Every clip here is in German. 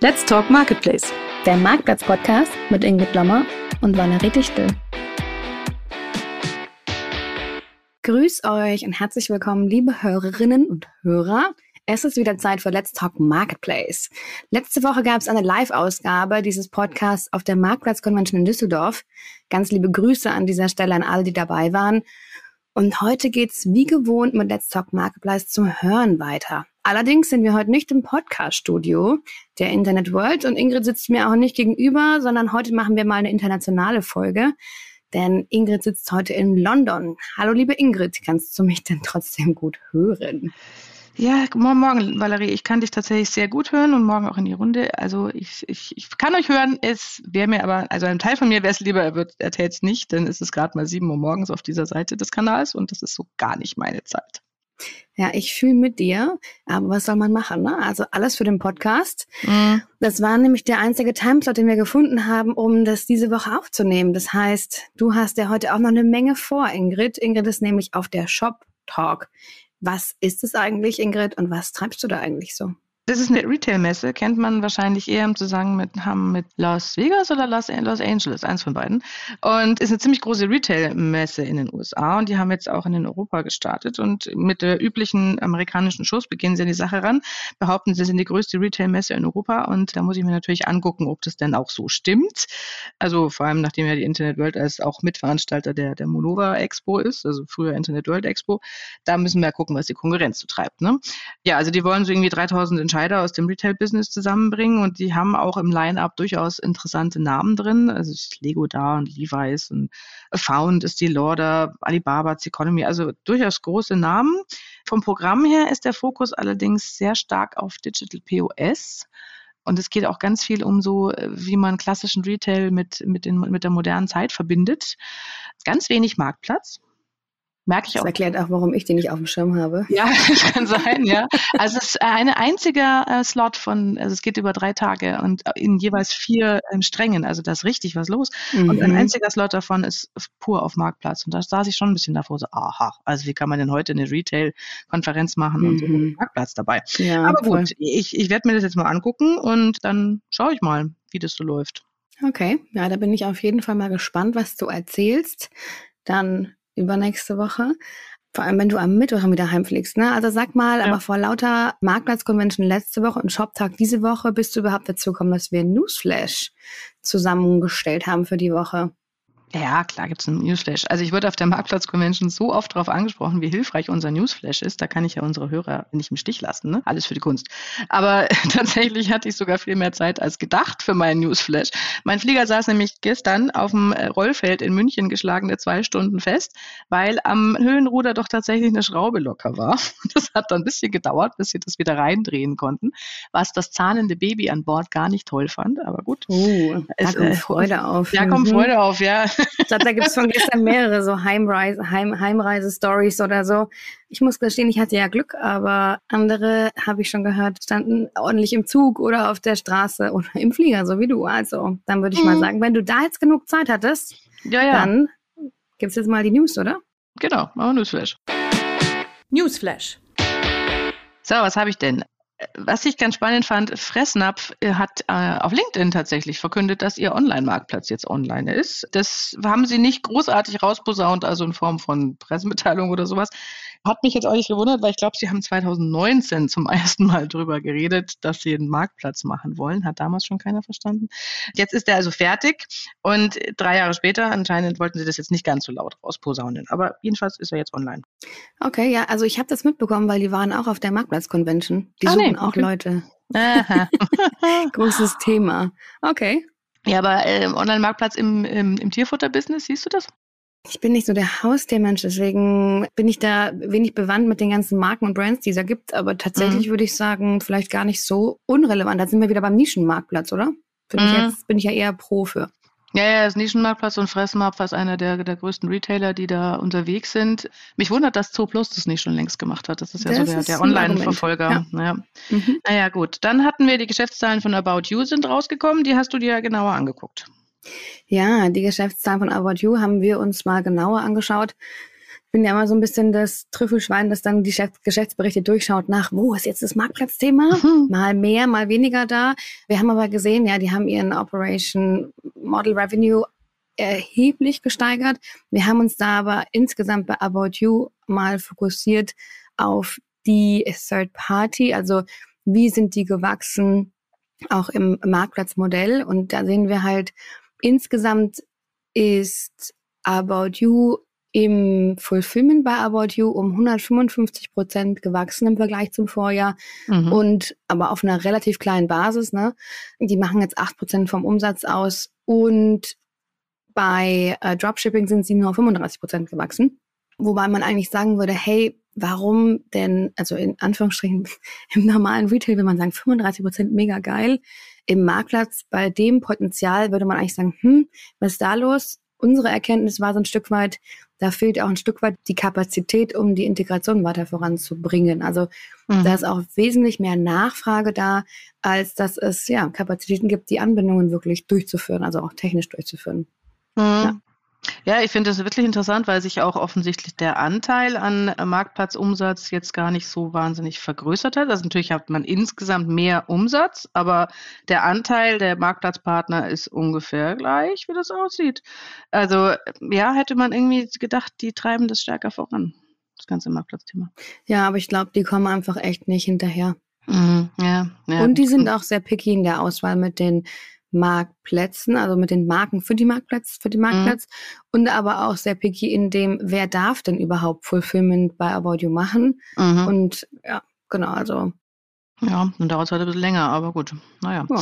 Let's Talk Marketplace. Der Marktplatz-Podcast mit Ingrid Lommer und Valerie Dichtel. Grüß euch und herzlich willkommen, liebe Hörerinnen und Hörer. Es ist wieder Zeit für Let's Talk Marketplace. Letzte Woche gab es eine Live-Ausgabe dieses Podcasts auf der Marktplatz Convention in Düsseldorf. Ganz liebe Grüße an dieser Stelle an alle, die dabei waren. Und heute geht's wie gewohnt mit Let's Talk Marketplace zum Hören weiter. Allerdings sind wir heute nicht im Podcast-Studio der Internet World und Ingrid sitzt mir auch nicht gegenüber, sondern heute machen wir mal eine internationale Folge. Denn Ingrid sitzt heute in London. Hallo liebe Ingrid, kannst du mich denn trotzdem gut hören? Ja, morgen, morgen, Valerie. Ich kann dich tatsächlich sehr gut hören und morgen auch in die Runde. Also ich, ich, ich kann euch hören. Es wäre mir aber, also ein Teil von mir wäre es lieber, er, wird, es nicht, denn es ist gerade mal sieben Uhr morgens auf dieser Seite des Kanals und das ist so gar nicht meine Zeit. Ja, ich fühle mit dir, aber was soll man machen? Ne? Also alles für den Podcast. Mhm. Das war nämlich der einzige Timeslot, den wir gefunden haben, um das diese Woche aufzunehmen. Das heißt, du hast ja heute auch noch eine Menge vor, Ingrid. Ingrid ist nämlich auf der Shop Talk. Was ist es eigentlich, Ingrid, und was treibst du da eigentlich so? Das ist eine Retail-Messe, kennt man wahrscheinlich eher im Zusammenhang mit, mit Las Vegas oder Los, Los Angeles, eins von beiden. Und ist eine ziemlich große Retail-Messe in den USA und die haben jetzt auch in Europa gestartet. Und mit der üblichen amerikanischen Schuss beginnen sie an die Sache ran, behaupten, sie sind die größte Retail-Messe in Europa und da muss ich mir natürlich angucken, ob das denn auch so stimmt. Also vor allem, nachdem ja die Internet World als auch Mitveranstalter der, der Monova Expo ist, also früher Internet World Expo, da müssen wir gucken, was die Konkurrenz so treibt. Ne? Ja, also die wollen so irgendwie 3000 Entscheider aus dem Retail-Business zusammenbringen und die haben auch im Line-Up durchaus interessante Namen drin. Also ist Lego da und Levi's und Found ist die Lauder, Alibaba, Economy, also durchaus große Namen. Vom Programm her ist der Fokus allerdings sehr stark auf Digital POS. Und es geht auch ganz viel um so, wie man klassischen Retail mit, mit, den, mit der modernen Zeit verbindet. Ganz wenig Marktplatz. Merke ich auch. Das erklärt auch, warum ich den nicht auf dem Schirm habe. Ja, das kann sein, ja. Also es ist ein einziger äh, Slot von, also es geht über drei Tage und in jeweils vier ähm, Strängen. Also da ist richtig was los. Mhm. Und ein mhm. einziger Slot davon ist pur auf Marktplatz. Und da saß ich schon ein bisschen davor, so, aha, also wie kann man denn heute eine Retail-Konferenz machen mhm. und so einen Marktplatz dabei? Ja, Aber gut, ich, ich werde mir das jetzt mal angucken und dann schaue ich mal, wie das so läuft. Okay, ja, da bin ich auf jeden Fall mal gespannt, was du erzählst. Dann übernächste Woche. Vor allem, wenn du am Mittwoch wieder heimfliegst, ne? Also sag mal, ja. aber vor lauter Marktplatz-Convention letzte Woche und Shoptag diese Woche bist du überhaupt dazu gekommen, dass wir Newsflash zusammengestellt haben für die Woche. Ja, klar gibt es einen Newsflash. Also ich wurde auf der Marktplatz-Convention so oft darauf angesprochen, wie hilfreich unser Newsflash ist. Da kann ich ja unsere Hörer nicht im Stich lassen. Ne? Alles für die Kunst. Aber tatsächlich hatte ich sogar viel mehr Zeit als gedacht für meinen Newsflash. Mein Flieger saß nämlich gestern auf dem äh, Rollfeld in München geschlagene zwei Stunden fest, weil am Höhenruder doch tatsächlich eine Schraube locker war. Das hat dann ein bisschen gedauert, bis sie das wieder reindrehen konnten, was das zahnende Baby an Bord gar nicht toll fand. Aber gut. Oh, da kommt äh, Freude auf. Da kommt mhm. Freude auf, ja. Ich glaube, da gibt es von gestern mehrere so Heimreise, Heim, Heimreise-Stories oder so. Ich muss gestehen, ich hatte ja Glück, aber andere habe ich schon gehört, standen ordentlich im Zug oder auf der Straße oder im Flieger, so wie du. Also, dann würde ich mhm. mal sagen, wenn du da jetzt genug Zeit hattest, ja, ja. dann gibt es jetzt mal die News, oder? Genau, machen wir Newsflash. Newsflash. So, was habe ich denn? Was ich ganz spannend fand, Fressnapf äh, hat äh, auf LinkedIn tatsächlich verkündet, dass ihr Online-Marktplatz jetzt online ist. Das haben sie nicht großartig rausposaunt, also in Form von Pressemitteilung oder sowas. Hat mich jetzt auch nicht gewundert, weil ich glaube, sie haben 2019 zum ersten Mal darüber geredet, dass sie einen Marktplatz machen wollen. Hat damals schon keiner verstanden. Jetzt ist er also fertig und drei Jahre später anscheinend wollten sie das jetzt nicht ganz so laut rausposaunen. Aber jedenfalls ist er jetzt online. Okay, ja, also ich habe das mitbekommen, weil die waren auch auf der Marktplatz-Convention. Die ah, suchen nee, auch okay. Leute. Aha. Großes Thema. Okay. Ja, aber äh, Online-Marktplatz im, im, im Tierfutter-Business, siehst du das? Ich bin nicht so der Haustiermensch, deswegen bin ich da wenig bewandt mit den ganzen Marken und Brands, die es da gibt. Aber tatsächlich mhm. würde ich sagen, vielleicht gar nicht so unrelevant. Da sind wir wieder beim Nischenmarktplatz, oder? Bin, mhm. ich jetzt, bin ich ja eher pro für. Ja, ja, das Nischenmarktplatz und Fressmarkt ist einer der, der größten Retailer, die da unterwegs sind. Mich wundert, dass Zooplus das nicht schon längst gemacht hat. Das ist ja das so der, der Online-Verfolger. Ja. Naja. Mhm. naja, gut. Dann hatten wir die Geschäftszahlen von About You sind rausgekommen. Die hast du dir ja genauer angeguckt. Ja, die Geschäftszahlen von About You haben wir uns mal genauer angeschaut. bin ja immer so ein bisschen das Trüffelschwein, das dann die Geschäftsberichte durchschaut nach, wo ist jetzt das Marktplatzthema? Mhm. Mal mehr, mal weniger da. Wir haben aber gesehen, ja, die haben ihren Operation Model Revenue erheblich gesteigert. Wir haben uns da aber insgesamt bei About You mal fokussiert auf die Third Party, also wie sind die gewachsen, auch im Marktplatzmodell. Und da sehen wir halt, insgesamt ist About You im Fulfillment bei About You um 155 Prozent gewachsen im Vergleich zum Vorjahr mhm. und aber auf einer relativ kleinen Basis. Ne? Die machen jetzt acht Prozent vom Umsatz aus und bei äh, Dropshipping sind sie nur 35 Prozent gewachsen. Wobei man eigentlich sagen würde, hey, warum denn, also in Anführungsstrichen im normalen Retail will man sagen 35 Prozent mega geil. Im Marktplatz bei dem Potenzial würde man eigentlich sagen, hm, was ist da los? Unsere Erkenntnis war so ein Stück weit, da fehlt auch ein Stück weit die Kapazität, um die Integration weiter voranzubringen. Also mhm. da ist auch wesentlich mehr Nachfrage da, als dass es ja Kapazitäten gibt, die Anbindungen wirklich durchzuführen, also auch technisch durchzuführen. Mhm. Ja. Ja, ich finde das wirklich interessant, weil sich auch offensichtlich der Anteil an Marktplatzumsatz jetzt gar nicht so wahnsinnig vergrößert hat. Also natürlich hat man insgesamt mehr Umsatz, aber der Anteil der Marktplatzpartner ist ungefähr gleich, wie das aussieht. Also ja, hätte man irgendwie gedacht, die treiben das stärker voran, das ganze Marktplatzthema. Ja, aber ich glaube, die kommen einfach echt nicht hinterher. Mhm, ja, ja. Und die sind auch sehr picky in der Auswahl mit den Marktplätzen, also mit den Marken für die Marktplatz, für die Marktplatz mhm. und aber auch sehr picky in dem, wer darf denn überhaupt Fulfillment bei About You machen. Mhm. Und ja, genau, also. Ja, dann dauert es halt ein bisschen länger, aber gut. Naja. Ja.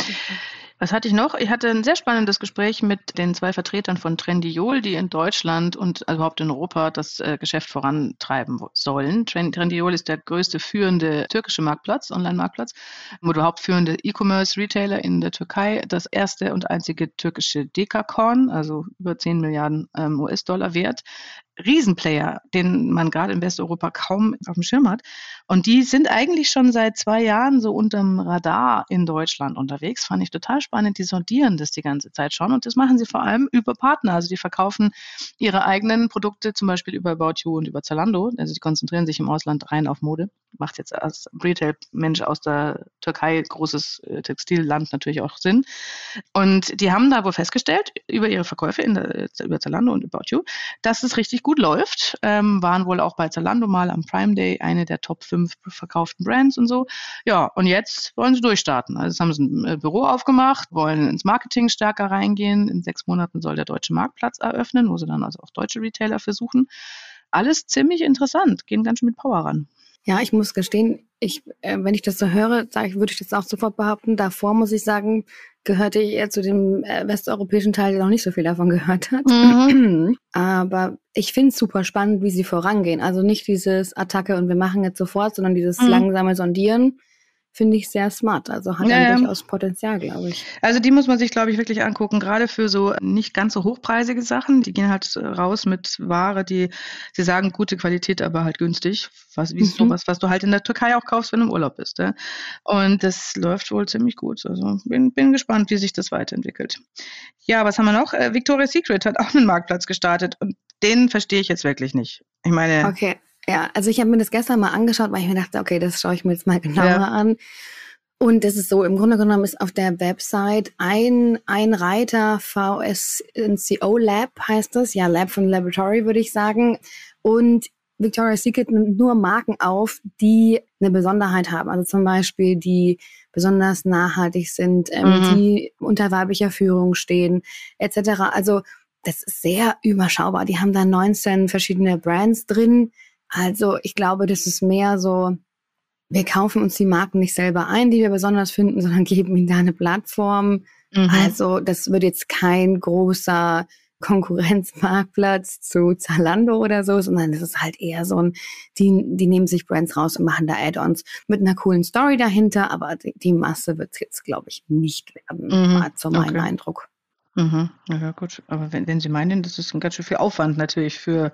Was hatte ich noch? Ich hatte ein sehr spannendes Gespräch mit den zwei Vertretern von Trendiol, die in Deutschland und überhaupt in Europa das äh, Geschäft vorantreiben sollen. Trendiol ist der größte führende türkische Marktplatz, Online-Marktplatz, oder überhaupt führende E-Commerce-Retailer in der Türkei. Das erste und einzige türkische Dekakorn, also über 10 Milliarden ähm, US-Dollar wert. Riesenplayer, den man gerade in Westeuropa kaum auf dem Schirm hat. Und die sind eigentlich schon seit zwei Jahren so unterm Radar in Deutschland unterwegs. Fand ich total spannend. Die sondieren das die ganze Zeit schon. Und das machen sie vor allem über Partner. Also die verkaufen ihre eigenen Produkte, zum Beispiel über About You und über Zalando. Also die konzentrieren sich im Ausland rein auf Mode. Macht jetzt als Retail-Mensch aus der Türkei, großes äh, Textilland, natürlich auch Sinn. Und die haben da wohl festgestellt, über ihre Verkäufe in der, über Zalando und About You, dass es richtig gut läuft. Ähm, waren wohl auch bei Zalando mal am Prime Day eine der Top 5 verkauften Brands und so. Ja, und jetzt wollen sie durchstarten. Also jetzt haben sie ein äh, Büro aufgemacht, wollen ins Marketing stärker reingehen. In sechs Monaten soll der deutsche Marktplatz eröffnen, wo sie dann also auch deutsche Retailer versuchen. Alles ziemlich interessant, gehen ganz schön mit Power ran. Ja, ich muss gestehen, ich, äh, wenn ich das so höre, ich, würde ich das auch sofort behaupten. Davor muss ich sagen, gehörte ich eher zu dem äh, westeuropäischen Teil, der noch nicht so viel davon gehört hat. Mhm. Aber ich finde es super spannend, wie sie vorangehen. Also nicht dieses Attacke und wir machen jetzt sofort, sondern dieses mhm. langsame Sondieren finde ich sehr smart. Also hat ja, durchaus Potenzial, glaube ich. Also die muss man sich, glaube ich, wirklich angucken, gerade für so nicht ganz so hochpreisige Sachen. Die gehen halt raus mit Ware, die, sie sagen, gute Qualität, aber halt günstig. Was, wie mhm. sowas, was du halt in der Türkei auch kaufst, wenn du im Urlaub bist. Ja? Und das läuft wohl ziemlich gut. Also bin, bin gespannt, wie sich das weiterentwickelt. Ja, was haben wir noch? Äh, Victoria's Secret hat auch einen Marktplatz gestartet und den verstehe ich jetzt wirklich nicht. Ich meine. Okay. Ja, also ich habe mir das gestern mal angeschaut, weil ich mir dachte, okay, das schaue ich mir jetzt mal genauer ja. an. Und das ist so, im Grunde genommen ist auf der Website ein, ein Reiter VSNCO Lab heißt das, ja, Lab von Laboratory würde ich sagen. Und Victoria's Secret nimmt nur Marken auf, die eine Besonderheit haben. Also zum Beispiel, die besonders nachhaltig sind, ähm, mhm. die unter weiblicher Führung stehen, etc. Also das ist sehr überschaubar. Die haben da 19 verschiedene Brands drin. Also ich glaube, das ist mehr so, wir kaufen uns die Marken nicht selber ein, die wir besonders finden, sondern geben ihnen da eine Plattform. Mhm. Also das wird jetzt kein großer Konkurrenzmarktplatz zu Zalando oder so, sondern es ist halt eher so ein, die, die nehmen sich Brands raus und machen da Add-ons mit einer coolen Story dahinter, aber die, die Masse wird es jetzt, glaube ich, nicht werden, mhm. mal zu meinem okay. Eindruck. Mhm. Ja, gut. Aber wenn, wenn Sie meinen, das ist ein ganz schön viel Aufwand natürlich für,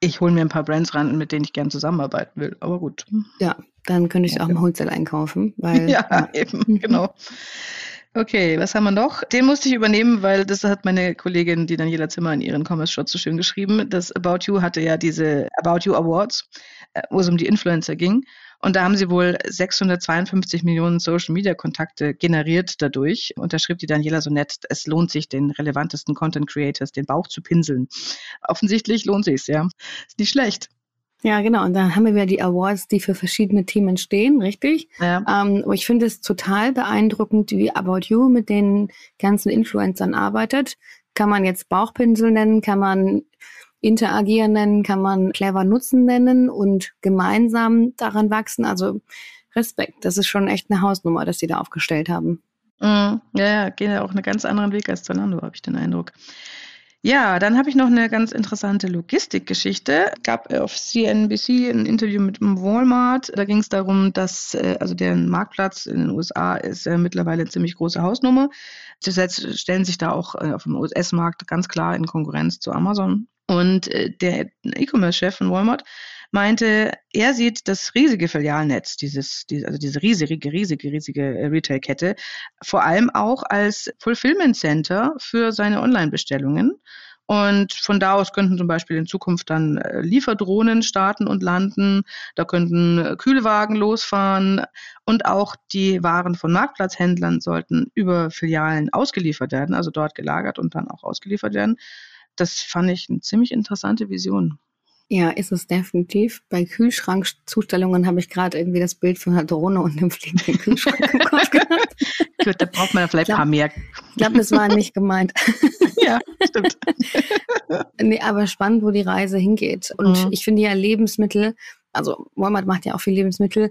ich hole mir ein paar Brands ran, mit denen ich gerne zusammenarbeiten will. Aber gut. Ja, dann könnte ich okay. auch im Wholesale einkaufen. Weil, ja, ja, eben, mhm. genau. Okay, was haben wir noch? Den musste ich übernehmen, weil das hat meine Kollegin, die Daniela Zimmer in ihren Commerce Shot so schön geschrieben. Das About You hatte ja diese About You Awards, äh, wo es um die Influencer ging. Und da haben sie wohl 652 Millionen Social Media Kontakte generiert dadurch. Und da schrieb die Daniela so nett, es lohnt sich, den relevantesten Content Creators den Bauch zu pinseln. Offensichtlich lohnt sich's, ja. Ist nicht schlecht. Ja, genau. Und dann haben wir wieder die Awards, die für verschiedene Themen stehen, richtig? Ja. Ähm, ich finde es total beeindruckend, wie About You mit den ganzen Influencern arbeitet. Kann man jetzt Bauchpinsel nennen, kann man interagieren nennen, kann man clever nutzen nennen und gemeinsam daran wachsen. Also Respekt, das ist schon echt eine Hausnummer, dass sie da aufgestellt haben. Mm, ja, gehen ja auch einen ganz anderen Weg als Zalando, habe ich den Eindruck. Ja, dann habe ich noch eine ganz interessante Logistikgeschichte. Gab auf CNBC ein Interview mit Walmart. Da ging es darum, dass äh, also der Marktplatz in den USA ist äh, mittlerweile eine ziemlich große Hausnummer. Zusätzlich stellen sich da auch äh, auf dem US-Markt ganz klar in Konkurrenz zu Amazon. Und äh, der E-Commerce-Chef von Walmart meinte, er sieht das riesige Filialnetz, dieses, die, also diese riesige, riesige, riesige äh, Retail-Kette, vor allem auch als Fulfillment Center für seine Online-Bestellungen. Und von da aus könnten zum Beispiel in Zukunft dann äh, Lieferdrohnen starten und landen. Da könnten Kühlwagen losfahren. Und auch die Waren von Marktplatzhändlern sollten über Filialen ausgeliefert werden, also dort gelagert und dann auch ausgeliefert werden. Das fand ich eine ziemlich interessante Vision. Ja, ist es definitiv. Bei Kühlschrankzustellungen habe ich gerade irgendwie das Bild von einer Drohne und einem fliegenden Kühlschrank im Kopf gehabt. Gut, da braucht man vielleicht ein paar mehr. Ich glaube, das war nicht gemeint. ja, stimmt. nee, aber spannend, wo die Reise hingeht. Und mhm. ich finde ja Lebensmittel, also Walmart macht ja auch viel Lebensmittel,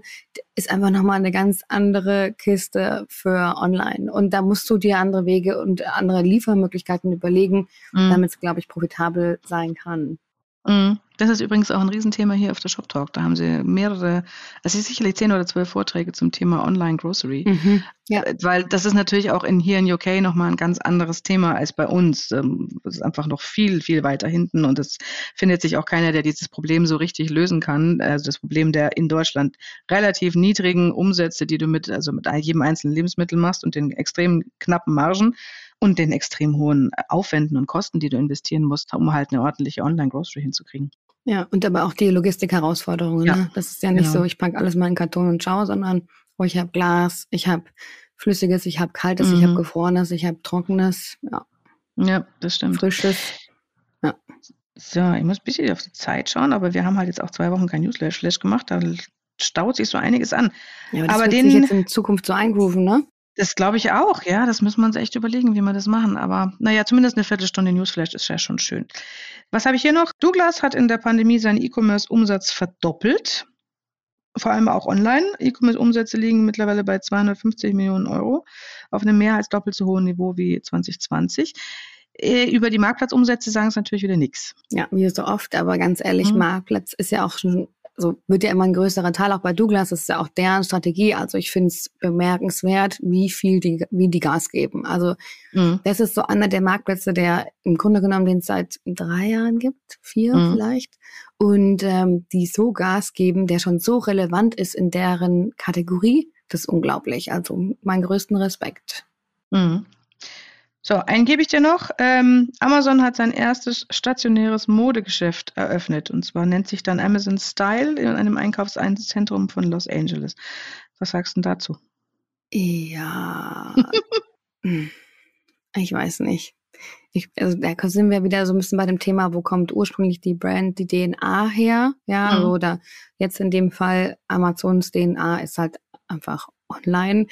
ist einfach nochmal eine ganz andere Kiste für online. Und da musst du dir andere Wege und andere Liefermöglichkeiten überlegen, mhm. damit es, glaube ich, profitabel sein kann. Mhm. Das ist übrigens auch ein Riesenthema hier auf der Shop Talk. Da haben sie mehrere, also sicherlich zehn oder zwölf Vorträge zum Thema Online Grocery. Mhm, ja. Äh, weil das ist natürlich auch in, hier in UK nochmal ein ganz anderes Thema als bei uns. Ähm, es ist einfach noch viel, viel weiter hinten und es findet sich auch keiner, der dieses Problem so richtig lösen kann. Also das Problem der in Deutschland relativ niedrigen Umsätze, die du mit, also mit jedem einzelnen Lebensmittel machst und den extrem knappen Margen und den extrem hohen Aufwänden und Kosten, die du investieren musst, um halt eine ordentliche Online-Grocery hinzukriegen. Ja, und aber auch die Logistik-Herausforderungen. Ja. Ne? Das ist ja nicht ja. so, ich packe alles mal in Karton und schau, sondern oh, ich habe Glas, ich habe Flüssiges, ich habe Kaltes, mhm. ich habe Gefrorenes, ich habe Trockenes. Ja. ja, das stimmt. Frisches. Ja. So, ich muss ein bisschen auf die Zeit schauen, aber wir haben halt jetzt auch zwei Wochen kein Newsflash gemacht. Da staut sich so einiges an. Ja, aber das aber den, sich jetzt in Zukunft so eingrooven, ne? Das glaube ich auch, ja. Das müssen wir uns echt überlegen, wie wir das machen. Aber naja, zumindest eine Viertelstunde Newsflash ist ja schon schön. Was habe ich hier noch? Douglas hat in der Pandemie seinen E-Commerce-Umsatz verdoppelt. Vor allem auch online. E-Commerce-Umsätze liegen mittlerweile bei 250 Millionen Euro auf einem mehr als doppelt so hohen Niveau wie 2020 äh, über die Marktplatzumsätze sagen es natürlich wieder nichts. Ja, wie so oft, aber ganz ehrlich, mhm. Marktplatz ist ja auch schon also wird ja immer ein größerer Teil, auch bei Douglas, das ist ja auch deren Strategie. Also ich finde es bemerkenswert, wie viel die, wie die Gas geben. Also mhm. das ist so einer der Marktplätze, der im Grunde genommen den es seit drei Jahren gibt, vier mhm. vielleicht. Und ähm, die so Gas geben, der schon so relevant ist in deren Kategorie, das ist unglaublich. Also mein größten Respekt. Mhm. So, einen gebe ich dir noch. Ähm, Amazon hat sein erstes stationäres Modegeschäft eröffnet. Und zwar nennt sich dann Amazon Style in einem Einkaufszentrum von Los Angeles. Was sagst du dazu? Ja. Hm. ich weiß nicht. Ich, also da sind wir wieder so ein bisschen bei dem Thema, wo kommt ursprünglich die Brand, die DNA her? Ja, mhm. oder jetzt in dem Fall Amazons DNA ist halt einfach online.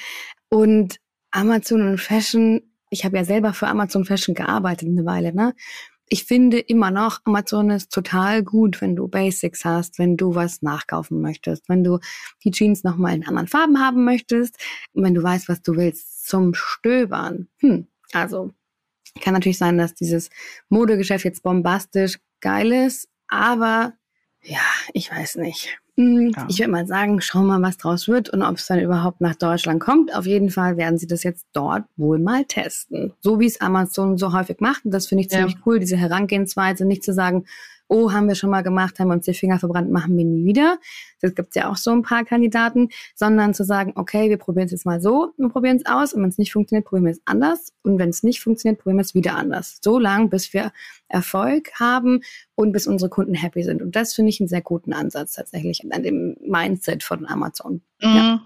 Und Amazon und Fashion ich habe ja selber für Amazon Fashion gearbeitet eine Weile, ne? Ich finde immer noch, Amazon ist total gut, wenn du Basics hast, wenn du was nachkaufen möchtest, wenn du die Jeans nochmal in anderen Farben haben möchtest, wenn du weißt, was du willst zum Stöbern. Hm, also kann natürlich sein, dass dieses Modegeschäft jetzt bombastisch geil ist, aber ja, ich weiß nicht. Hm, ja. Ich würde mal sagen, schauen wir mal, was draus wird und ob es dann überhaupt nach Deutschland kommt. Auf jeden Fall werden sie das jetzt dort wohl mal testen. So wie es Amazon so häufig macht. Und das finde ich ziemlich ja. cool, diese Herangehensweise, nicht zu sagen, oh, haben wir schon mal gemacht, haben wir uns die Finger verbrannt, machen wir nie wieder. Das gibt ja auch so ein paar Kandidaten, sondern zu sagen, okay, wir probieren es jetzt mal so und probieren es aus und wenn es nicht funktioniert, probieren wir es anders und wenn es nicht funktioniert, probieren wir es wieder anders. So lange, bis wir Erfolg haben und bis unsere Kunden happy sind. Und das finde ich einen sehr guten Ansatz tatsächlich an dem Mindset von Amazon. Mhm. Ja.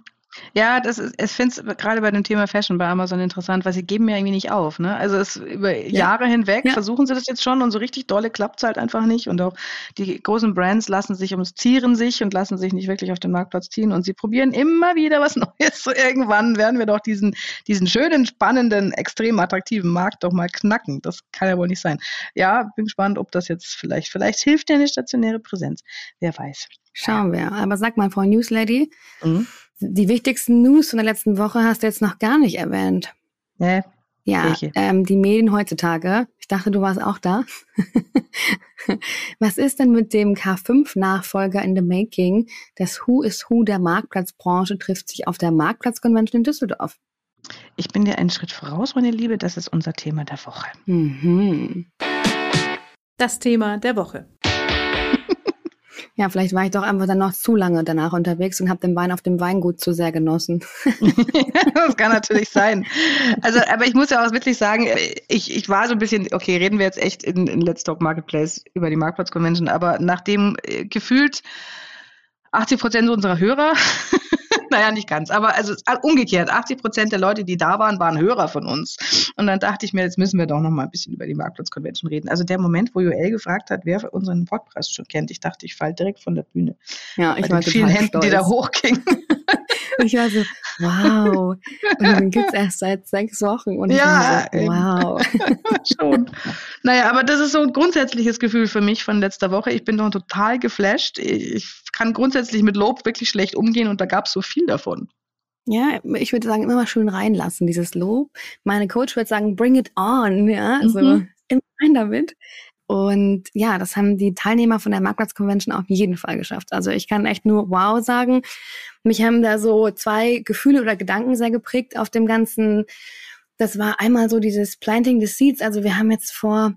Ja, das ist, ich finde es gerade bei dem Thema Fashion bei Amazon interessant, weil sie geben mir irgendwie nicht auf. Ne? Also es über ja. Jahre hinweg ja. versuchen sie das jetzt schon und so richtig dolle klappt es halt einfach nicht. Und auch die großen Brands lassen sich ums Zieren sich und lassen sich nicht wirklich auf den Marktplatz ziehen. Und sie probieren immer wieder was Neues. So irgendwann werden wir doch diesen, diesen schönen, spannenden, extrem attraktiven Markt doch mal knacken. Das kann ja wohl nicht sein. Ja, bin gespannt, ob das jetzt vielleicht, vielleicht hilft dir eine stationäre Präsenz. Wer weiß. Schauen wir. Aber sag mal, Frau Newslady, mhm. Die wichtigsten News von der letzten Woche hast du jetzt noch gar nicht erwähnt. Nee. Ja, ähm, die Medien heutzutage. Ich dachte, du warst auch da. Was ist denn mit dem K5-Nachfolger in the Making? Das Who is Who der Marktplatzbranche trifft sich auf der Marktplatzconvention in Düsseldorf. Ich bin dir einen Schritt voraus, meine Liebe. Das ist unser Thema der Woche. Mhm. Das Thema der Woche. Ja, vielleicht war ich doch einfach dann noch zu lange danach unterwegs und habe den Wein auf dem Weingut zu sehr genossen. das kann natürlich sein. Also, aber ich muss ja auch wirklich sagen, ich, ich war so ein bisschen, okay, reden wir jetzt echt in, in Let's Talk Marketplace über die Marktplatz Convention, aber nachdem äh, gefühlt 80 Prozent unserer Hörer naja, nicht ganz, aber also äh, umgekehrt, 80 Prozent der Leute, die da waren, waren Hörer von uns. Und dann dachte ich mir, jetzt müssen wir doch noch mal ein bisschen über die Marktplatz-Convention reden. Also der Moment, wo Joel gefragt hat, wer unseren Podcast schon kennt, ich dachte, ich falle direkt von der Bühne. Ja, ich war vielen Händen, stolz. die da hochgingen. ich war so, wow. Und den gibt es erst seit sechs Wochen. Und ja, ich war so, wow. schon. Naja, aber das ist so ein grundsätzliches Gefühl für mich von letzter Woche. Ich bin doch total geflasht. Ich kann grundsätzlich mit Lob wirklich schlecht umgehen und da gab es so viel davon. Ja, ich würde sagen, immer mal schön reinlassen, dieses Lob. Meine Coach würde sagen, bring it on, ja, also mhm. immer rein damit. Und ja, das haben die Teilnehmer von der Marktplatz Convention auf jeden Fall geschafft. Also ich kann echt nur wow sagen. Mich haben da so zwei Gefühle oder Gedanken sehr geprägt auf dem ganzen. Das war einmal so dieses Planting the Seeds. Also wir haben jetzt vor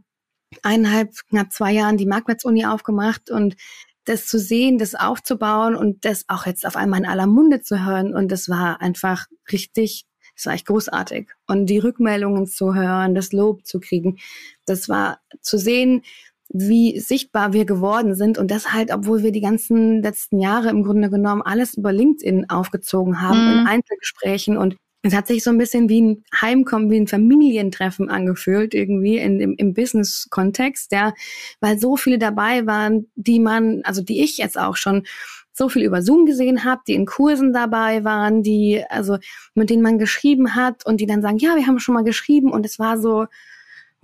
eineinhalb, knapp zwei Jahren die Marktplatz-Uni aufgemacht und das zu sehen, das aufzubauen und das auch jetzt auf einmal in aller Munde zu hören. Und das war einfach richtig das war echt großartig. Und die Rückmeldungen zu hören, das Lob zu kriegen, das war zu sehen, wie sichtbar wir geworden sind und das halt, obwohl wir die ganzen letzten Jahre im Grunde genommen alles über LinkedIn aufgezogen haben, mhm. in Einzelgesprächen und es hat sich so ein bisschen wie ein Heimkommen, wie ein Familientreffen angefühlt, irgendwie in, im, im Business-Kontext, ja, weil so viele dabei waren, die man, also die ich jetzt auch schon so viel über Zoom gesehen habe, die in Kursen dabei waren, die, also mit denen man geschrieben hat und die dann sagen, ja, wir haben schon mal geschrieben und es war so,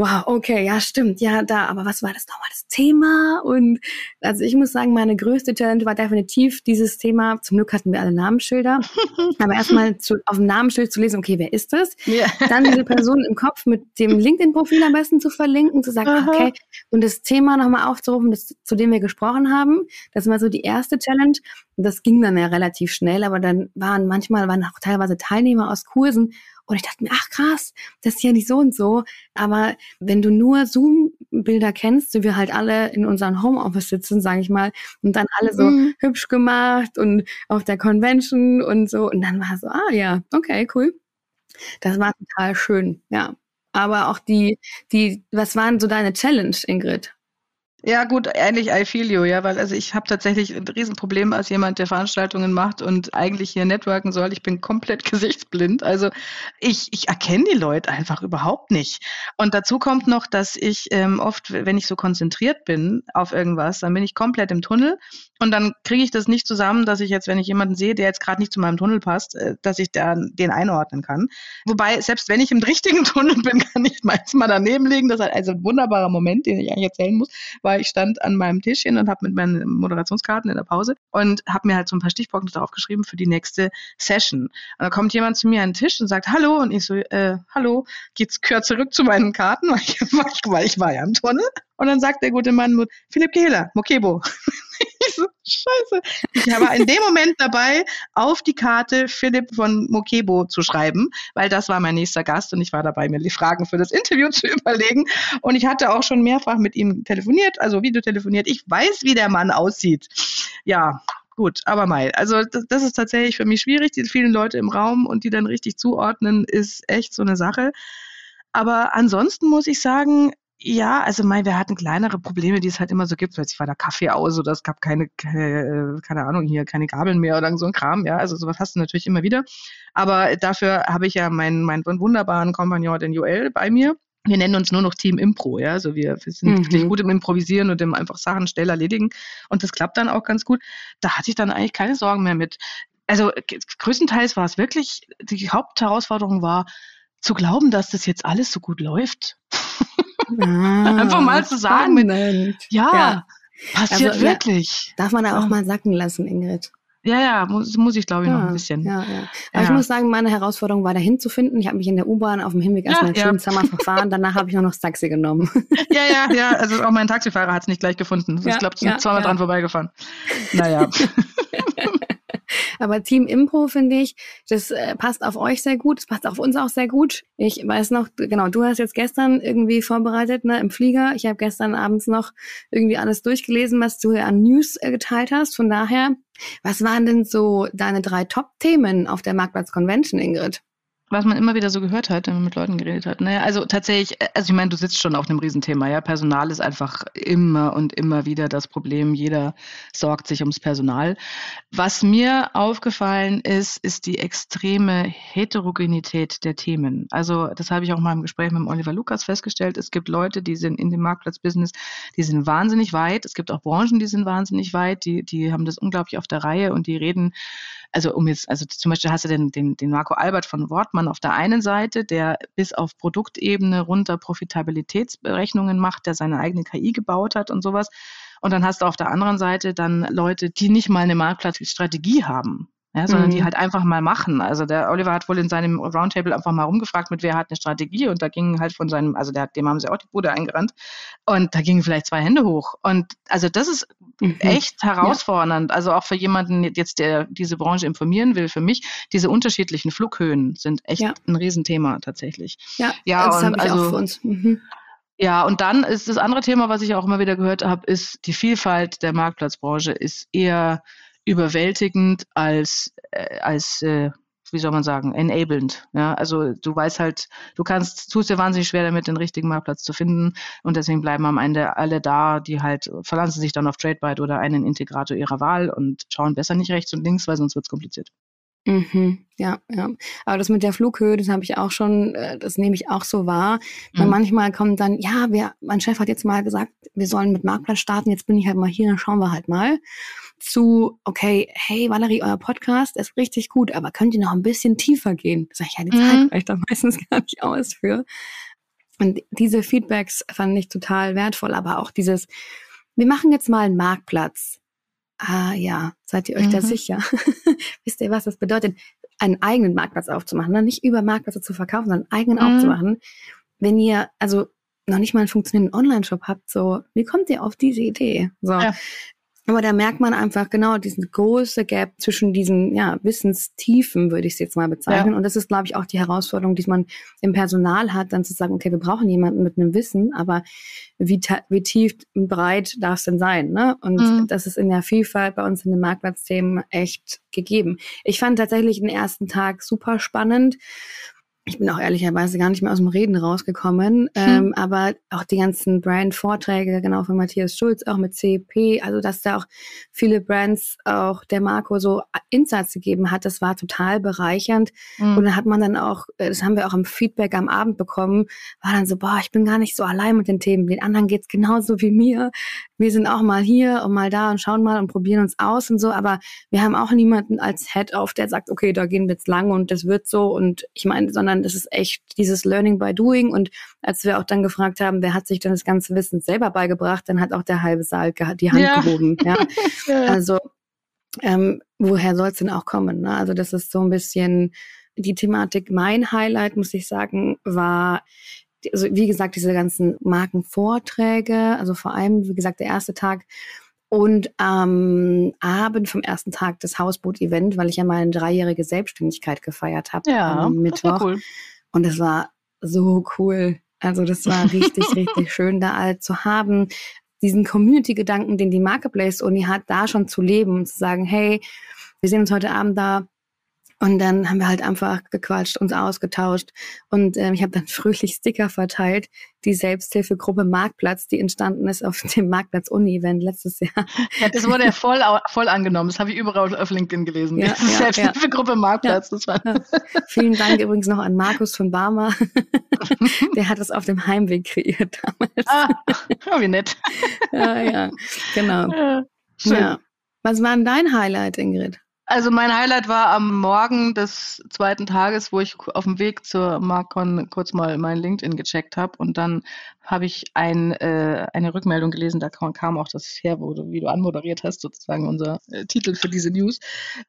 wow, okay, ja, stimmt, ja, da, aber was war das nochmal das Thema? Und also ich muss sagen, meine größte Challenge war definitiv dieses Thema. Zum Glück hatten wir alle Namensschilder. aber erstmal auf dem Namensschild zu lesen, okay, wer ist das? Yeah. Dann diese Person im Kopf mit dem LinkedIn-Profil am besten zu verlinken, zu sagen, Aha. okay, und das Thema nochmal aufzurufen, das, zu dem wir gesprochen haben. Das war so die erste Challenge. Und das ging dann ja relativ schnell, aber dann waren manchmal, waren auch teilweise Teilnehmer aus Kursen und ich dachte mir, ach krass, das ist ja nicht so und so. Aber wenn du nur Zoom-Bilder kennst, so wir halt alle in unseren Homeoffice sitzen, sage ich mal, und dann alle so mhm. hübsch gemacht und auf der Convention und so. Und dann war so, ah ja, okay, cool. Das war total schön, ja. Aber auch die, die, was waren so deine Challenge, Ingrid? Ja, gut, ähnlich I feel you, ja, weil also ich habe tatsächlich ein Riesenproblem als jemand, der Veranstaltungen macht und eigentlich hier networken soll. Ich bin komplett gesichtsblind. Also ich, ich erkenne die Leute einfach überhaupt nicht. Und dazu kommt noch, dass ich ähm, oft, wenn ich so konzentriert bin auf irgendwas, dann bin ich komplett im Tunnel und dann kriege ich das nicht zusammen, dass ich jetzt, wenn ich jemanden sehe, der jetzt gerade nicht zu meinem Tunnel passt, äh, dass ich da den einordnen kann. Wobei, selbst wenn ich im richtigen Tunnel bin, kann ich manchmal daneben liegen. Das ist also ein wunderbarer Moment, den ich eigentlich erzählen muss weil ich stand an meinem Tischchen und habe mit meinen Moderationskarten in der Pause und habe mir halt so ein paar Stichpunkte drauf geschrieben für die nächste Session. Und da kommt jemand zu mir an den Tisch und sagt Hallo und ich so äh, Hallo, geht's gehört zurück zu meinen Karten, weil ich, weil ich war ja im Tunnel. Und dann sagt der gute Mann Philipp Kehler, Mokebo. so, scheiße. Ich war in dem Moment dabei, auf die Karte Philipp von Mokebo zu schreiben, weil das war mein nächster Gast und ich war dabei, mir die Fragen für das Interview zu überlegen. Und ich hatte auch schon mehrfach mit ihm telefoniert, also Video telefoniert. Ich weiß, wie der Mann aussieht. Ja, gut, aber mal. Also das, das, ist tatsächlich für mich schwierig. Die vielen Leute im Raum und die dann richtig zuordnen, ist echt so eine Sache. Aber ansonsten muss ich sagen, ja, also mein, wir hatten kleinere Probleme, die es halt immer so gibt. Plötzlich war der Kaffee aus oder es gab keine, keine, äh, keine Ahnung, hier keine Gabeln mehr oder so ein Kram. Ja, also sowas hast du natürlich immer wieder. Aber dafür habe ich ja meinen, meinen wunderbaren Kompagnon, den Joel, bei mir. Wir nennen uns nur noch Team Impro, ja. Also wir, wir sind mhm. wirklich gut im Improvisieren und im einfach Sachen schnell erledigen. Und das klappt dann auch ganz gut. Da hatte ich dann eigentlich keine Sorgen mehr mit. Also größtenteils war es wirklich, die Hauptherausforderung war, zu glauben, dass das jetzt alles so gut läuft. Ah, Einfach mal zu sagen, mit, ja, ja, passiert also, wirklich. Ja, darf man da auch mal sacken lassen, Ingrid? Ja, ja, muss, muss ich glaube ich ja, noch ein bisschen. Ja, ja. Aber ich muss sagen, meine Herausforderung war dahin zu finden. Ich habe mich in der U-Bahn auf dem Hinweg erstmal ja, schön Summer verfahren. Danach habe ich nur noch das Taxi genommen. Ja, ja, ja. Also auch mein Taxifahrer hat es nicht gleich gefunden. Ich glaube, sind zweimal dran vorbeigefahren. Naja. Aber Team Impro finde ich, das äh, passt auf euch sehr gut, das passt auf uns auch sehr gut. Ich weiß noch, genau, du hast jetzt gestern irgendwie vorbereitet, ne, im Flieger. Ich habe gestern abends noch irgendwie alles durchgelesen, was du an News äh, geteilt hast. Von daher, was waren denn so deine drei Top-Themen auf der Marktplatz Convention, Ingrid? Was man immer wieder so gehört hat, wenn man mit Leuten geredet hat. Naja, also tatsächlich, also ich meine, du sitzt schon auf einem Riesenthema, ja. Personal ist einfach immer und immer wieder das Problem. Jeder sorgt sich ums Personal. Was mir aufgefallen ist, ist die extreme Heterogenität der Themen. Also das habe ich auch mal im Gespräch mit Oliver Lukas festgestellt. Es gibt Leute, die sind in dem Marktplatzbusiness, die sind wahnsinnig weit. Es gibt auch Branchen, die sind wahnsinnig weit. Die, die haben das unglaublich auf der Reihe und die reden also um jetzt, also zum Beispiel hast du den, den, den Marco Albert von Wortmann auf der einen Seite, der bis auf Produktebene runter Profitabilitätsberechnungen macht, der seine eigene KI gebaut hat und sowas. Und dann hast du auf der anderen Seite dann Leute, die nicht mal eine Marktplatzstrategie haben ja, sondern mhm. die halt einfach mal machen. Also der Oliver hat wohl in seinem Roundtable einfach mal rumgefragt, mit wer hat eine Strategie und da gingen halt von seinem, also der, dem haben sie auch die Bude eingerannt und da gingen vielleicht zwei Hände hoch. Und also das ist mhm. echt herausfordernd. Ja. Also auch für jemanden jetzt, der diese Branche informieren will, für mich, diese unterschiedlichen Flughöhen sind echt ja. ein Riesenthema tatsächlich. Ja, ja das habe ich also, auch für uns. Mhm. Ja, und dann ist das andere Thema, was ich auch immer wieder gehört habe, ist die Vielfalt der Marktplatzbranche ist eher überwältigend als, äh, als äh, wie soll man sagen, enablend. Ja, also du weißt halt, du kannst, tust dir wahnsinnig schwer damit, den richtigen Marktplatz zu finden und deswegen bleiben am Ende alle da, die halt verlassen sich dann auf TradeByte oder einen Integrator ihrer Wahl und schauen besser nicht rechts und links, weil sonst wird's kompliziert. Mhm, ja, ja. Aber das mit der Flughöhe, das habe ich auch schon, äh, das nehme ich auch so wahr. Mhm. Weil manchmal kommt dann, ja, wir, mein Chef hat jetzt mal gesagt, wir sollen mit Marktplatz starten, jetzt bin ich halt mal hier, dann schauen wir halt mal. Zu, okay, hey Valerie, euer Podcast ist richtig gut, aber könnt ihr noch ein bisschen tiefer gehen? Sag ich, ja, die Zeit mhm. reicht da meistens gar nicht aus für. Und diese Feedbacks fand ich total wertvoll, aber auch dieses, wir machen jetzt mal einen Marktplatz Ah ja, seid ihr euch mhm. da sicher? Wisst ihr, was das bedeutet, einen eigenen Marktplatz aufzumachen, ne? nicht über Marktplätze zu verkaufen, sondern einen eigenen mhm. aufzumachen? Wenn ihr also noch nicht mal einen funktionierenden Online-Shop habt, so, wie kommt ihr auf diese Idee? So, ja. Aber da merkt man einfach genau diesen große Gap zwischen diesen ja, Wissenstiefen, würde ich es jetzt mal bezeichnen. Ja. Und das ist, glaube ich, auch die Herausforderung, die man im Personal hat, dann zu sagen, okay, wir brauchen jemanden mit einem Wissen, aber wie, wie tief und breit darf es denn sein? Ne? Und mhm. das ist in der Vielfalt bei uns in den Marktplatzthemen echt gegeben. Ich fand tatsächlich den ersten Tag super spannend ich bin auch ehrlicherweise gar nicht mehr aus dem Reden rausgekommen, hm. ähm, aber auch die ganzen Brand-Vorträge, genau von Matthias Schulz, auch mit CEP, also dass da auch viele Brands, auch der Marco so Insights gegeben hat, das war total bereichernd. Mhm. Und dann hat man dann auch, äh, das haben wir auch im Feedback am Abend bekommen, war dann so, boah, ich bin gar nicht so allein mit den Themen, den anderen geht's genauso wie mir. Wir sind auch mal hier und mal da und schauen mal und probieren uns aus und so, aber wir haben auch niemanden als Head auf, der sagt, okay, da gehen wir jetzt lang und das wird so und ich meine, sondern es ist echt dieses Learning by Doing. Und als wir auch dann gefragt haben, wer hat sich denn das ganze Wissen selber beigebracht, dann hat auch der halbe Saal die Hand ja. gehoben. Ja. Also ähm, woher soll es denn auch kommen? Ne? Also das ist so ein bisschen die Thematik. Mein Highlight, muss ich sagen, war also wie gesagt, diese ganzen Markenvorträge, also vor allem, wie gesagt, der erste Tag und am Abend vom ersten Tag des Hausboot-Event, weil ich ja meine dreijährige Selbstständigkeit gefeiert habe ja, am Mittwoch. Cool. Und es war so cool. Also das war richtig, richtig schön, da alle zu haben. Diesen Community-Gedanken, den die Marketplace-Uni hat, da schon zu leben und zu sagen, hey, wir sehen uns heute Abend da, und dann haben wir halt einfach gequatscht, uns ausgetauscht. Und ähm, ich habe dann fröhlich Sticker verteilt, die Selbsthilfegruppe Marktplatz, die entstanden ist auf dem Marktplatz Uni-Event letztes Jahr. Ja, das wurde ja voll, voll angenommen. Das habe ich überall auf LinkedIn gelesen. Ja, ja, Selbsthilfegruppe Marktplatz. Das war ja. Vielen Dank übrigens noch an Markus von Barmer. Der hat das auf dem Heimweg kreiert damals. Ah, oh, wie nett. Ja, ja, genau. Ja, ja. Was war denn dein Highlight, Ingrid? Also mein Highlight war am Morgen des zweiten Tages, wo ich auf dem Weg zur Marcon kurz mal mein LinkedIn gecheckt habe und dann habe ich ein, äh, eine Rückmeldung gelesen, da kam auch das her, wo du, wie du anmoderiert hast, sozusagen unser äh, Titel für diese News.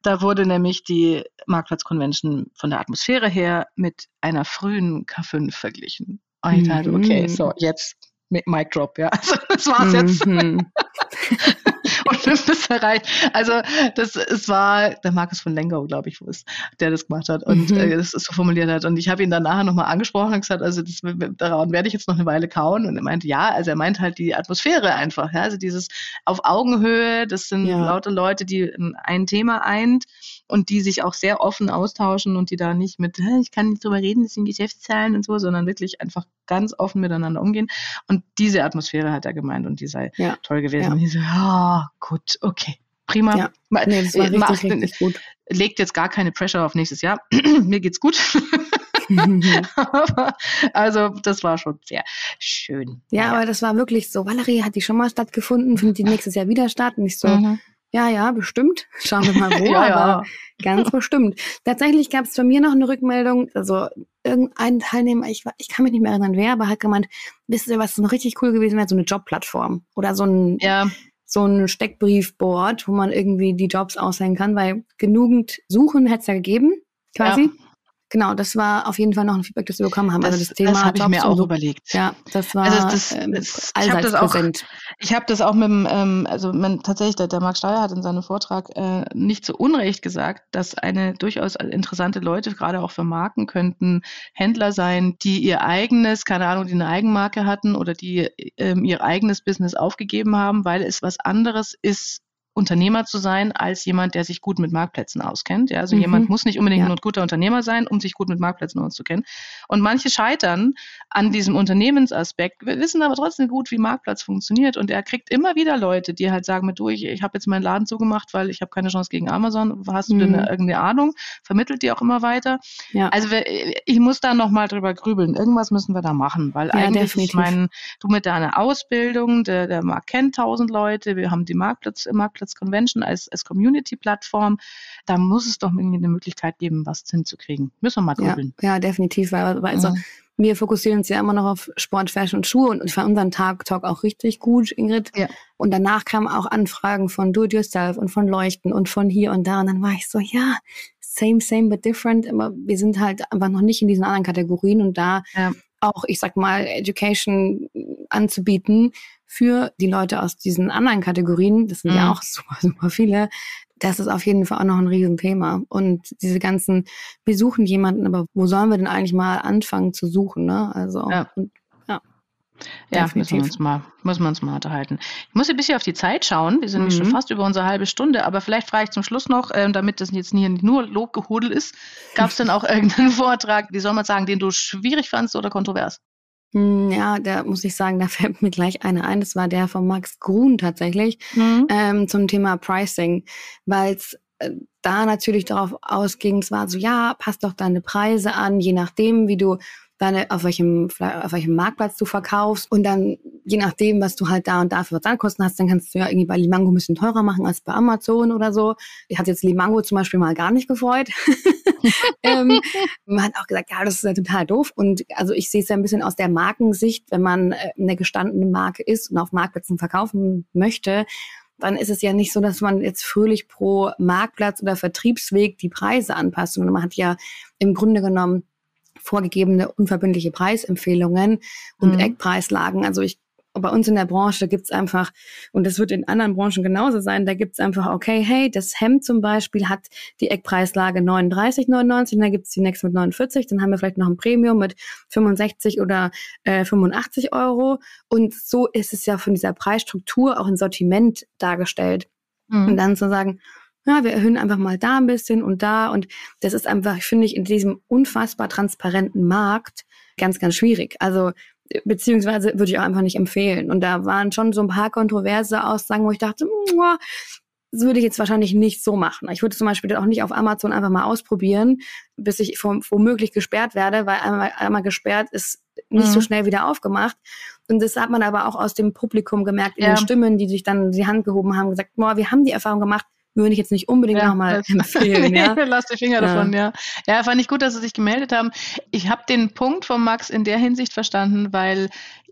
Da wurde nämlich die Marktplatz Convention von der Atmosphäre her mit einer frühen K5 verglichen. Und ich dachte, okay, mhm. so jetzt Mic Drop, ja. Also das war's jetzt. Mhm. Olympisch erreicht. Also das es war der Markus von Lengau, glaube ich, wo es, der das gemacht hat und mhm. äh, das so formuliert hat. Und ich habe ihn dann nachher nochmal angesprochen und gesagt, also das, daran werde ich jetzt noch eine Weile kauen. Und er meinte, ja, also er meint halt die Atmosphäre einfach, ja, also dieses auf Augenhöhe, das sind ja. lauter Leute, die ein Thema eint und die sich auch sehr offen austauschen und die da nicht mit, ich kann nicht drüber reden, das sind Geschäftszahlen und so, sondern wirklich einfach ganz offen miteinander umgehen. Und diese Atmosphäre hat er gemeint und die sei ja. toll gewesen. Ja. Und ich so, ja, gut, okay. Prima. Ja. Nee, das war richtig, Macht, richtig gut. Legt jetzt gar keine Pressure auf nächstes Jahr. Mir geht's gut. also das war schon sehr schön. Ja, ja, aber das war wirklich so. Valerie hat die schon mal stattgefunden, findet die nächstes Jahr wieder statt. Und ich so, mhm. Ja, ja, bestimmt. Schauen wir mal wo, ja, aber ja. ganz bestimmt. Tatsächlich gab es von mir noch eine Rückmeldung, also irgendein Teilnehmer, ich, ich kann mich nicht mehr erinnern, wer, aber hat gemeint, wisst ihr, was noch richtig cool gewesen wäre, so eine Jobplattform oder so ein, ja. so ein Steckbriefboard, wo man irgendwie die Jobs aushängen kann, weil genügend Suchen hätte es ja gegeben, quasi. Ja. Genau, das war auf jeden Fall noch ein Feedback, das wir bekommen haben. Das, also das Thema das habe ich mir auch so, überlegt. Ja, das war also das, ähm, das, ich habe das auch, ich habe das auch mit dem, ähm, also man, tatsächlich, der, der Marc Steuer hat in seinem Vortrag äh, nicht zu Unrecht gesagt, dass eine durchaus interessante Leute, gerade auch für Marken, könnten Händler sein, die ihr eigenes, keine Ahnung, die eine Eigenmarke hatten oder die ähm, ihr eigenes Business aufgegeben haben, weil es was anderes ist, Unternehmer zu sein als jemand, der sich gut mit Marktplätzen auskennt. Ja, also mhm. jemand muss nicht unbedingt ja. ein guter Unternehmer sein, um sich gut mit Marktplätzen auszukennen. Und manche scheitern an diesem Unternehmensaspekt, wir wissen aber trotzdem gut, wie Marktplatz funktioniert. Und er kriegt immer wieder Leute, die halt sagen, mit du, ich, ich habe jetzt meinen Laden zugemacht, weil ich habe keine Chance gegen Amazon. Hast du mhm. denn irgendeine Ahnung? Vermittelt die auch immer weiter. Ja. Also ich muss da nochmal drüber grübeln. Irgendwas müssen wir da machen, weil ja, eigentlich, definitiv. ich meine, du mit deiner Ausbildung, der, der Markt kennt tausend Leute, wir haben die Marktplatz, Marktplatz als Convention, als, als Community-Plattform, da muss es doch irgendwie eine Möglichkeit geben, was hinzukriegen. Müssen wir mal googeln. Ja, ja, definitiv, weil, also, mhm. wir fokussieren uns ja immer noch auf Sport, Fashion und Schuhe und ich fand unseren Tag Talk auch richtig gut, Ingrid. Ja. Und danach kamen auch Anfragen von Do It Yourself und von Leuchten und von hier und da und dann war ich so, ja, same, same, but different. Aber wir sind halt einfach noch nicht in diesen anderen Kategorien und da ja. auch, ich sag mal, Education anzubieten, für die Leute aus diesen anderen Kategorien, das sind mhm. ja auch super, super viele, das ist auf jeden Fall auch noch ein Riesenthema. Und diese ganzen, wir suchen jemanden, aber wo sollen wir denn eigentlich mal anfangen zu suchen? Ne? Also ja. Und, ja. Ja, müssen wir uns mal, müssen wir uns mal unterhalten. Ich muss ein bisschen auf die Zeit schauen. Wir sind mhm. schon fast über unsere halbe Stunde, aber vielleicht frage ich zum Schluss noch, äh, damit das jetzt hier nicht nur Lobgehudel ist, gab es denn auch irgendeinen Vortrag, wie soll man sagen, den du schwierig fandst oder kontrovers? Hm, ja, da muss ich sagen, da fällt mir gleich einer ein. Das war der von Max Grun tatsächlich mhm. ähm, zum Thema Pricing, weil es äh, da natürlich darauf ausging, es war so, ja, passt doch deine Preise an, je nachdem, wie du deine, auf welchem, auf welchem Marktplatz du verkaufst und dann, je nachdem, was du halt da und da für Versandkosten hast, dann kannst du ja irgendwie bei Limango ein bisschen teurer machen als bei Amazon oder so. Ich hatte jetzt Limango zum Beispiel mal gar nicht gefreut. ähm, man hat auch gesagt, ja, das ist ja total doof. Und also ich sehe es ja ein bisschen aus der Markensicht, wenn man äh, eine gestandene Marke ist und auf Marktplätzen verkaufen möchte, dann ist es ja nicht so, dass man jetzt fröhlich pro Marktplatz oder Vertriebsweg die Preise anpasst, sondern man hat ja im Grunde genommen vorgegebene unverbindliche Preisempfehlungen und mhm. Eckpreislagen. Also ich bei uns in der Branche gibt's einfach, und das wird in anderen Branchen genauso sein, da gibt's einfach, okay, hey, das Hemd zum Beispiel hat die Eckpreislage 39,99, dann gibt's die nächste mit 49, dann haben wir vielleicht noch ein Premium mit 65 oder äh, 85 Euro. Und so ist es ja von dieser Preisstruktur auch ein Sortiment dargestellt. Mhm. Und dann zu sagen, ja, wir erhöhen einfach mal da ein bisschen und da. Und das ist einfach, finde ich, in diesem unfassbar transparenten Markt ganz, ganz schwierig. Also, beziehungsweise würde ich auch einfach nicht empfehlen. Und da waren schon so ein paar kontroverse Aussagen, wo ich dachte, das würde ich jetzt wahrscheinlich nicht so machen. Ich würde zum Beispiel auch nicht auf Amazon einfach mal ausprobieren, bis ich womöglich gesperrt werde, weil einmal, einmal gesperrt ist nicht mhm. so schnell wieder aufgemacht. Und das hat man aber auch aus dem Publikum gemerkt, in ja. den Stimmen, die sich dann die Hand gehoben haben, gesagt, boah, wir haben die Erfahrung gemacht, würde ich jetzt nicht unbedingt ja, nochmal empfehlen. ja. Lass die Finger ja. davon, ja. Ja, fand ich gut, dass Sie sich gemeldet haben. Ich habe den Punkt von Max in der Hinsicht verstanden, weil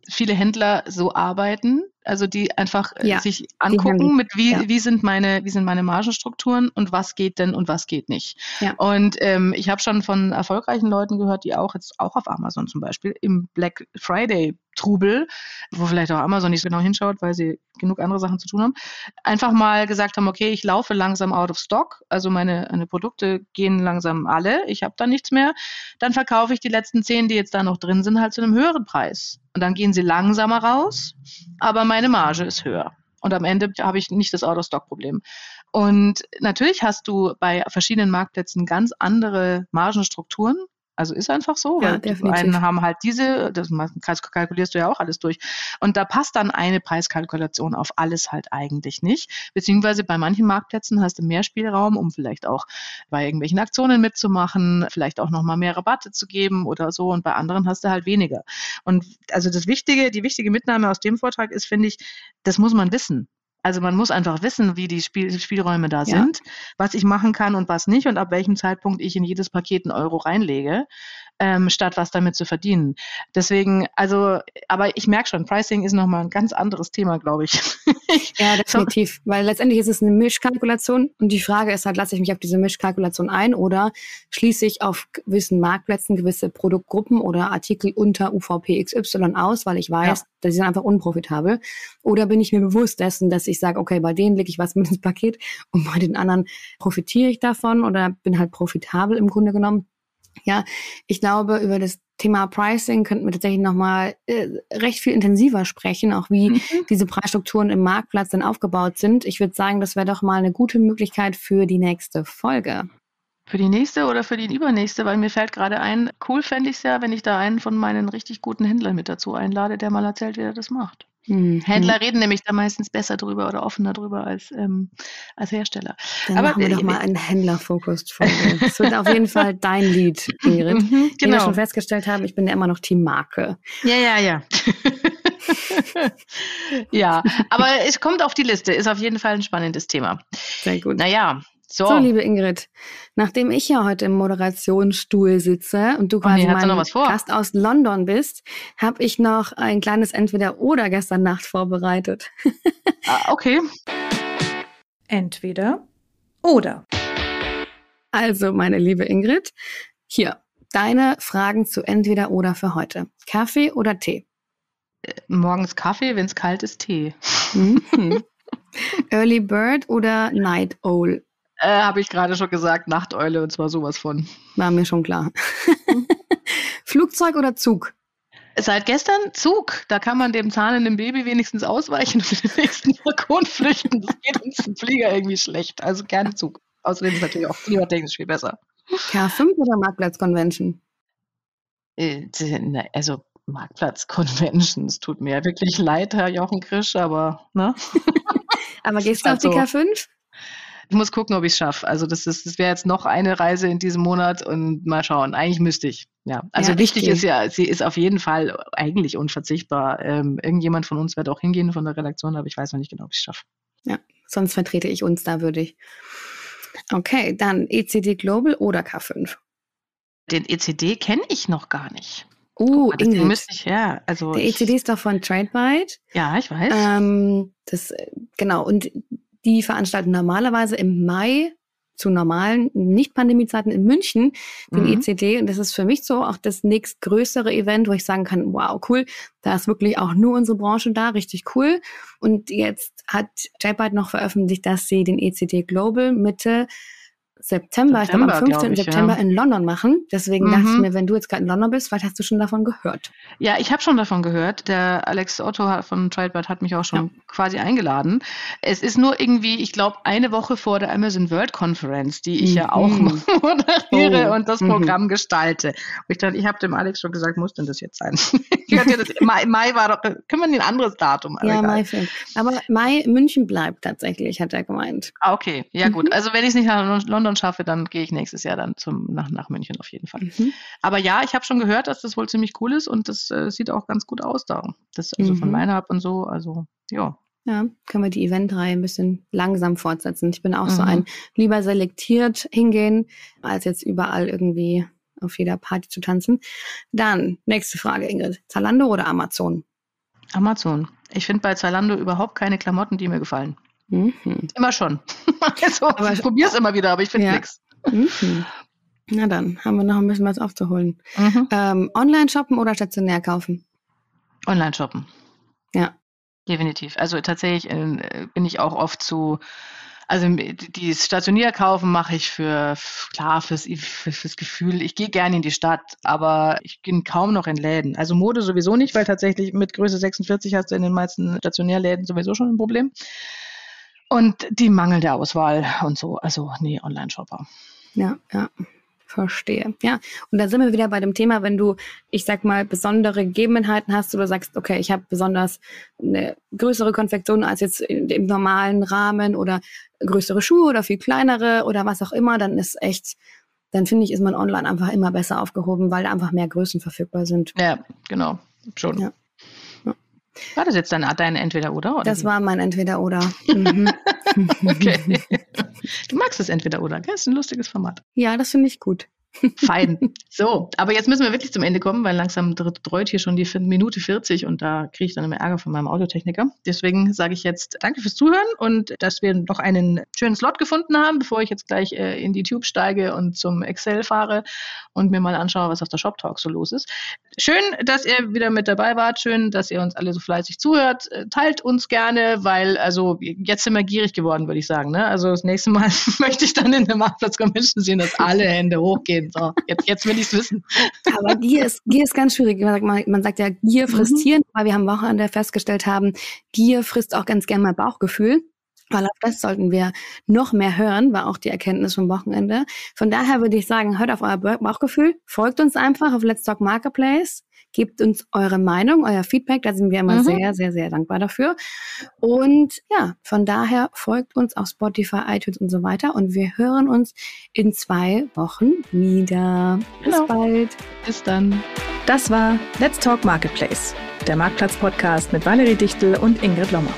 viele Händler so arbeiten, also die einfach äh, ja, sich angucken, mit wie, ja. wie sind meine, wie sind meine Margenstrukturen und was geht denn und was geht nicht. Ja. Und ähm, ich habe schon von erfolgreichen Leuten gehört, die auch jetzt auch auf Amazon zum Beispiel im Black Friday Trubel, wo vielleicht auch Amazon nicht so genau hinschaut, weil sie genug andere Sachen zu tun haben, einfach mal gesagt haben, okay, ich laufe langsam out of stock, also meine, meine Produkte gehen langsam alle, ich habe da nichts mehr, dann verkaufe ich die letzten zehn, die jetzt da noch drin sind, halt zu einem höheren Preis. Und dann gehen sie langsamer raus, aber meine Marge ist höher. Und am Ende habe ich nicht das Out-of-Stock-Problem. Und natürlich hast du bei verschiedenen Marktplätzen ganz andere Margenstrukturen. Also ist einfach so, ja, weil definitiv. die einen haben halt diese, das kalkulierst du ja auch alles durch. Und da passt dann eine Preiskalkulation auf alles halt eigentlich nicht. Beziehungsweise bei manchen Marktplätzen hast du mehr Spielraum, um vielleicht auch bei irgendwelchen Aktionen mitzumachen, vielleicht auch nochmal mehr Rabatte zu geben oder so. Und bei anderen hast du halt weniger. Und also das Wichtige, die wichtige Mitnahme aus dem Vortrag ist, finde ich, das muss man wissen. Also man muss einfach wissen, wie die Spiel Spielräume da ja. sind, was ich machen kann und was nicht und ab welchem Zeitpunkt ich in jedes Paket einen Euro reinlege ähm, statt was damit zu verdienen. Deswegen, also, aber ich merke schon, Pricing ist nochmal ein ganz anderes Thema, glaube ich. ja, definitiv. Weil letztendlich ist es eine Mischkalkulation und die Frage ist halt, lasse ich mich auf diese Mischkalkulation ein oder schließe ich auf gewissen Marktplätzen gewisse Produktgruppen oder Artikel unter UVP XY aus, weil ich weiß, ja. dass sie sind einfach unprofitabel. Oder bin ich mir bewusst dessen, dass ich sage, okay, bei denen lege ich was mit ins Paket und bei den anderen profitiere ich davon oder bin halt profitabel im Grunde genommen. Ja, ich glaube, über das Thema Pricing könnten wir tatsächlich nochmal äh, recht viel intensiver sprechen, auch wie mhm. diese Preisstrukturen im Marktplatz dann aufgebaut sind. Ich würde sagen, das wäre doch mal eine gute Möglichkeit für die nächste Folge. Für die nächste oder für die übernächste, weil mir fällt gerade ein, cool fände ich es ja, wenn ich da einen von meinen richtig guten Händlern mit dazu einlade, der mal erzählt, wie er das macht. Mhm. Händler reden nämlich da meistens besser drüber oder offener drüber als, ähm, als Hersteller. Dann Aber machen wir äh, doch mal einen Händler-Fokus. das wird auf jeden Fall dein Lied, Ingrid. Mhm, genau. Wie wir genau. schon festgestellt haben, ich bin ja immer noch Team Marke. Ja, ja, ja. ja, aber es kommt auf die Liste, ist auf jeden Fall ein spannendes Thema. Sehr gut. Naja, so. so, liebe Ingrid, nachdem ich ja heute im Moderationsstuhl sitze und du quasi oh nee, mein Gast aus London bist, habe ich noch ein kleines Entweder-Oder gestern Nacht vorbereitet. ah, okay. Entweder oder. Also, meine liebe Ingrid, hier deine Fragen zu Entweder oder für heute. Kaffee oder Tee? Äh, morgens Kaffee, wenn es kalt ist, Tee. Mhm. Early Bird oder Night Owl? Äh, Habe ich gerade schon gesagt, Nachteule und zwar sowas von. War mir schon klar. Flugzeug oder Zug? Seit gestern Zug. Da kann man dem zahlenden Baby wenigstens ausweichen und in den nächsten Balkon flüchten. Das geht uns im Flieger irgendwie schlecht. Also gerne Zug. Außerdem ist es natürlich auch klimatechnisch viel besser. K5 oder Marktplatz Convention? Äh, also Marktplatz Conventions. Tut mir wirklich leid, Herr Jochen Krisch, aber ne? aber gehst du auf die K5? Ich muss gucken, ob ich es schaffe. Also das ist, das wäre jetzt noch eine Reise in diesem Monat und mal schauen. Eigentlich müsste ich. Ja, also ja, wichtig ist ja, sie ist auf jeden Fall eigentlich unverzichtbar. Ähm, irgendjemand von uns wird auch hingehen von der Redaktion, aber ich weiß noch nicht genau, ob ich es schaffe. Ja, sonst vertrete ich uns da, würde ich. Okay, dann ECD Global oder K5? Den ECD kenne ich noch gar nicht. Uh, mal, Ingrid. Müsste ich, ja, also der ECD ist doch von TradeByte. Ja, ich weiß. Ähm, das, genau, und die veranstalten normalerweise im Mai zu normalen Nicht-Pandemie-Zeiten in München den Mhm. ECD. Und das ist für mich so auch das nächstgrößere Event, wo ich sagen kann, wow, cool, da ist wirklich auch nur unsere Branche da, richtig cool. Und jetzt hat JPAD noch veröffentlicht, dass sie den ECD Global Mitte September, ich glaube am September, 15. glaub ich, September ja. in London machen. Deswegen dachte ich Mhm. mir, wenn du jetzt gerade in London bist, vielleicht hast du schon davon gehört. Ja, ich habe schon davon gehört. Der Alex Otto von Tradebird hat mich auch schon quasi eingeladen. Es ist nur irgendwie, ich glaube, eine Woche vor der Amazon World Conference, die ich ja auch Mhm. moderiere Oh, und das mhm. Programm gestalte. Und ich dachte, ich habe dem Alex schon gesagt, muss denn das jetzt sein? das, Mai, Mai war doch, können wir ein anderes Datum? Aber ja, egal. Mai fehlt. Aber Mai, München bleibt tatsächlich, hat er gemeint. Ah, okay, ja Mhm. gut. Also wenn ich es nicht nach London schaffe, dann gehe ich nächstes Jahr dann zum, nach, nach München auf jeden Fall. Mhm. Aber ja, ich habe schon gehört, dass das wohl ziemlich cool ist und das äh, sieht auch ganz gut aus da. Das also von Mhm. Line-Up und so, also ja. Ja, können wir die Eventreihe ein bisschen langsam fortsetzen. Ich bin auch so Mhm. ein lieber selektiert hingehen, als jetzt überall irgendwie auf jeder Party zu tanzen. Dann, nächste Frage, Ingrid. Zalando oder Amazon? Amazon. Ich finde bei Zalando überhaupt keine Klamotten, die mir gefallen. Mhm. Immer schon. also, Aber- ich probiere es immer wieder, aber ich finde Ja. nichts. Mhm. Na dann, haben wir noch ein bisschen was aufzuholen. Mhm. Ähm, Online shoppen oder stationär kaufen? Online shoppen. Ja. Definitiv. Also tatsächlich äh, bin ich auch oft zu, also die stationär kaufen mache ich für, klar, fürs, für, fürs Gefühl. Ich gehe gerne in die Stadt, aber ich gehe kaum noch in Läden. Also Mode sowieso nicht, weil tatsächlich mit Größe 46 hast du in den meisten Stationärläden sowieso schon ein Problem. Und die mangelnde Auswahl und so. Also nee, Online-Shopper. Ja, ja. Verstehe. Ja, und da sind wir wieder bei dem Thema, wenn du, ich sag mal, besondere Gegebenheiten hast oder sagst, okay, ich habe besonders eine größere Konfektion als jetzt in, im normalen Rahmen oder größere Schuhe oder viel kleinere oder was auch immer, dann ist echt, dann finde ich, ist man online einfach immer besser aufgehoben, weil da einfach mehr Größen verfügbar sind. Ja, genau. Schon. Ja. War das jetzt dein, dein Entweder-Oder? oder Das war mein Entweder-Oder. Mhm. Okay. Du magst das Entweder-Oder, gell? Ist ein lustiges Format. ja, das finde ich gut. Fein. So, aber jetzt müssen wir wirklich zum Ende kommen, weil langsam dr- dreut hier schon die Minute 40 und da kriege ich dann immer Ärger von meinem Audiotechniker. Deswegen sage ich jetzt danke fürs Zuhören und dass wir noch einen schönen Slot gefunden haben, bevor ich jetzt gleich äh, in die Tube steige und zum Excel fahre und mir mal anschaue, was auf der Shop Talk so los ist. Schön, dass ihr wieder mit dabei wart. Schön, dass ihr uns alle so fleißig zuhört. Äh, Teilt uns gerne, weil also jetzt sind wir gierig geworden, würde ich sagen. Ne? Also das nächste Mal möchte ich dann in der Marktplatz Convention sehen, dass alle Hände hochgehen. So, jetzt, jetzt will ich es wissen. Aber Gier ist, Gier ist ganz schwierig. Man sagt, man, man sagt ja, Gier frisst Mhm. Tieren, weil wir am Wochenende festgestellt haben, Gier frisst auch ganz gern mal Bauchgefühl. Weil auf das sollten wir noch mehr hören, war auch die Erkenntnis vom Wochenende. Von daher würde ich sagen, hört auf euer Bauch- Bauchgefühl, folgt uns einfach auf Let's Talk Marketplace, gebt uns eure Meinung, euer Feedback, da sind wir immer Mhm. sehr, sehr, sehr dankbar dafür. Und ja, von daher folgt uns auf Spotify, iTunes und so weiter und wir hören uns in zwei Wochen wieder. Bis Genau. bald. Bis dann. Das war Let's Talk Marketplace, der Marktplatz-Podcast mit Valerie Dichtel und Ingrid Lommer.